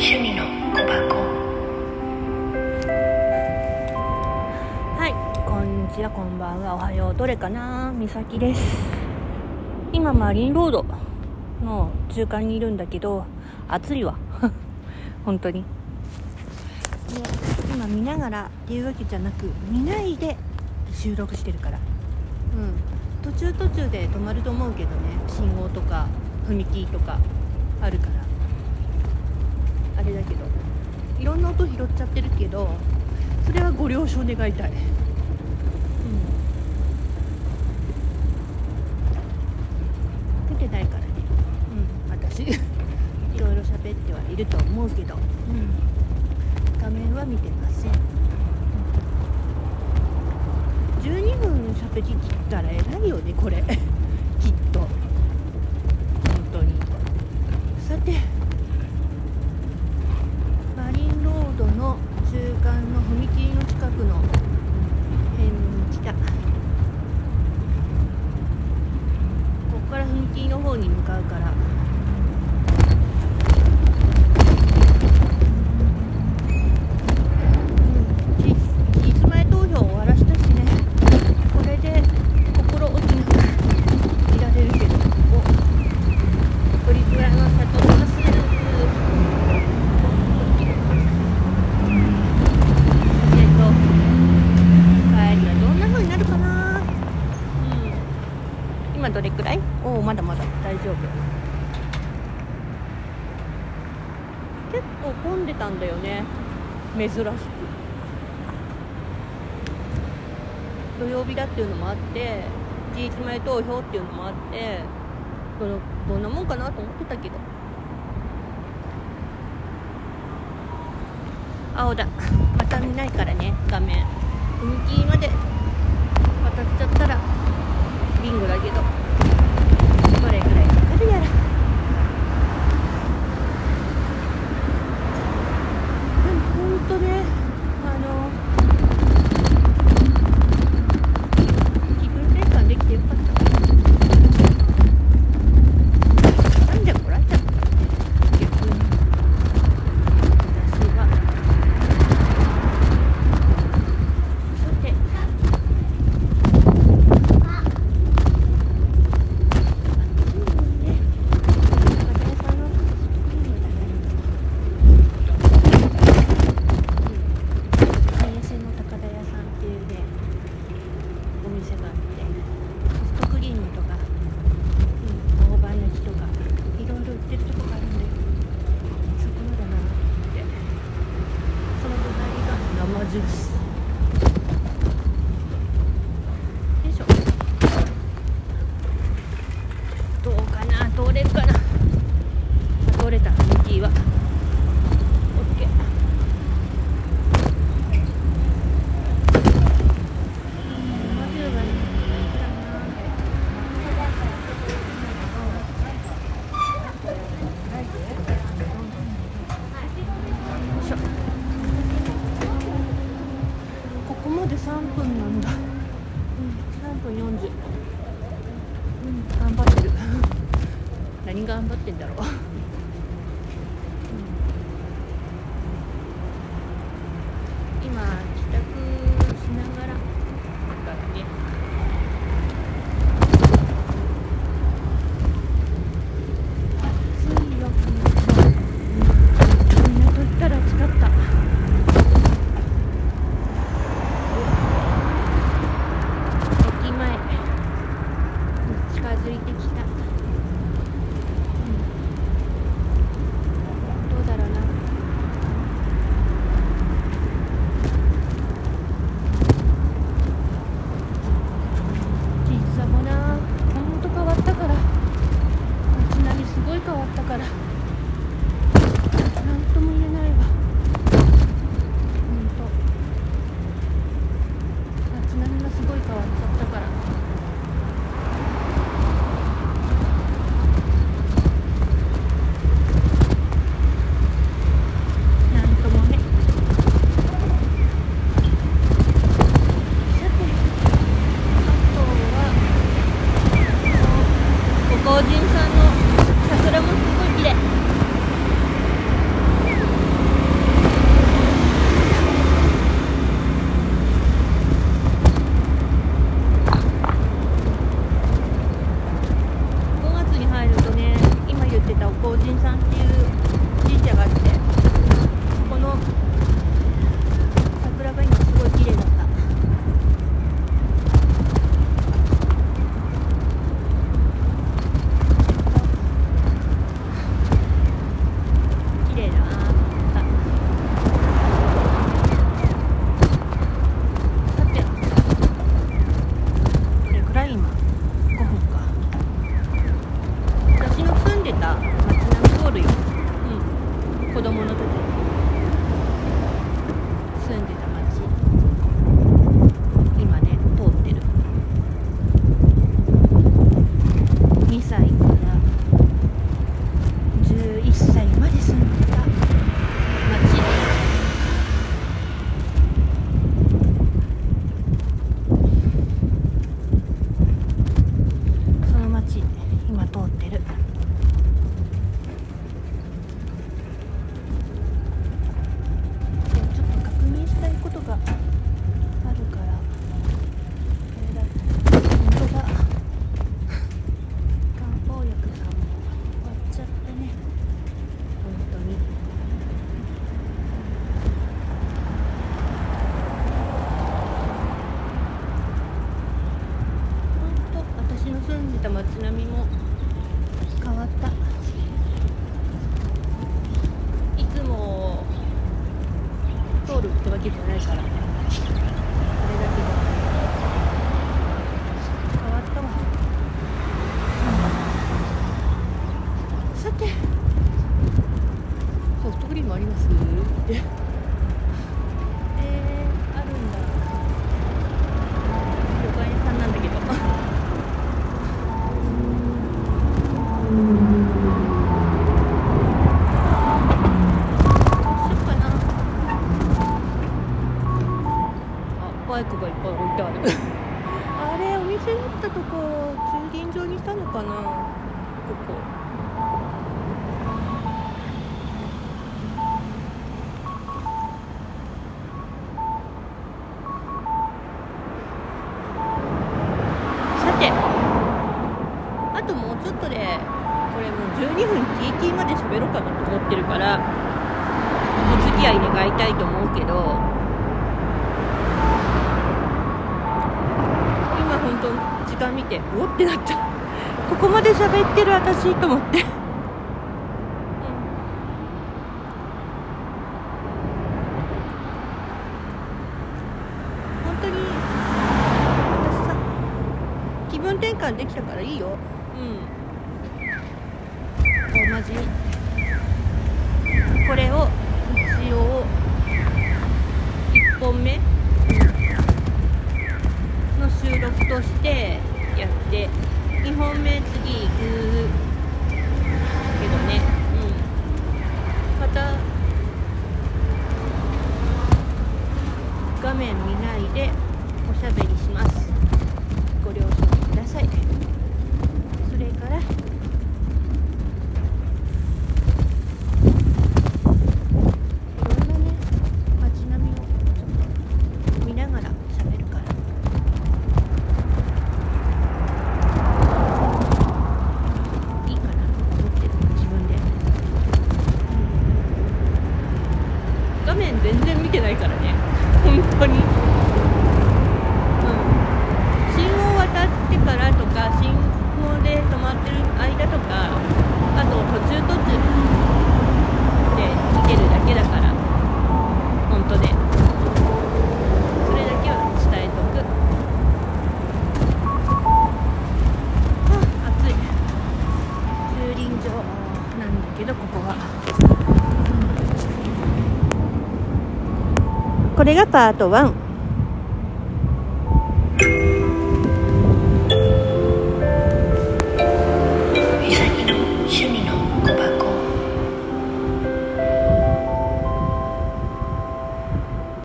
趣味の小箱はい、こんにちは、こんばんは、おはよう、どれかな、みさきです。今、マリンロードの中間にいるんだけど、暑いわ。本当に。で、今見ながらっていうわけじゃなく、見ないで収録してるから。うん。途中途中で止まると思うけどね、信号とか踏切とかあるから。あれだけど、いろんな音拾っちゃってるけど、それはご了承願いたい。出てないからね、うん、私。いろいろ喋ってはいると思うけど、うん、画面は見てません、うん、12分喋りきったら偉いよねこれきっと本当にさてマリンロードの中間の踏切の近くの辺に来たここから踏切の方に向かうからうん期日前投票終わらしたしねこれで心置きなくいられるけどおプリクラの里のますえっと帰りはどんな風になるかなうん今どれくらいおおまだまだ大丈夫結構混んでたんだよね。珍しく。土曜日だっていうのもあって期日前投票っていうのもあってどのどんなもんかなと思ってたけど。青だ。また見ないからね。just 分40うん頑張ってる。何頑張ってんだろう、金山。クがいっぱい置いてあるあれお店だったとこ駐輪場にしたのかな？ここ。さてあともうちょっとでこれもう12分 TT まで喋ろうかなと思ってるからお付き合い願いたいと思うけどと時間見ておってなった。ここまで喋ってる私と思って、うん本当に私さ気分転換できたからいいようん同じこれを一応1本目の収録としてやって2本目次行くけどねうんまた画面見ないでおしゃべりします。ご了承ください。それからいろんなね街並みをちょっと見ながら喋るからいいかなと思ってる自分で、うん画面全然見てないからね本当にうん信号渡ってからとか信号で止まってる間とかあと途中途中で見てるだけだから本当でそれだけは伝えとくあ暑い駐輪場なんだけどここはこれがパート1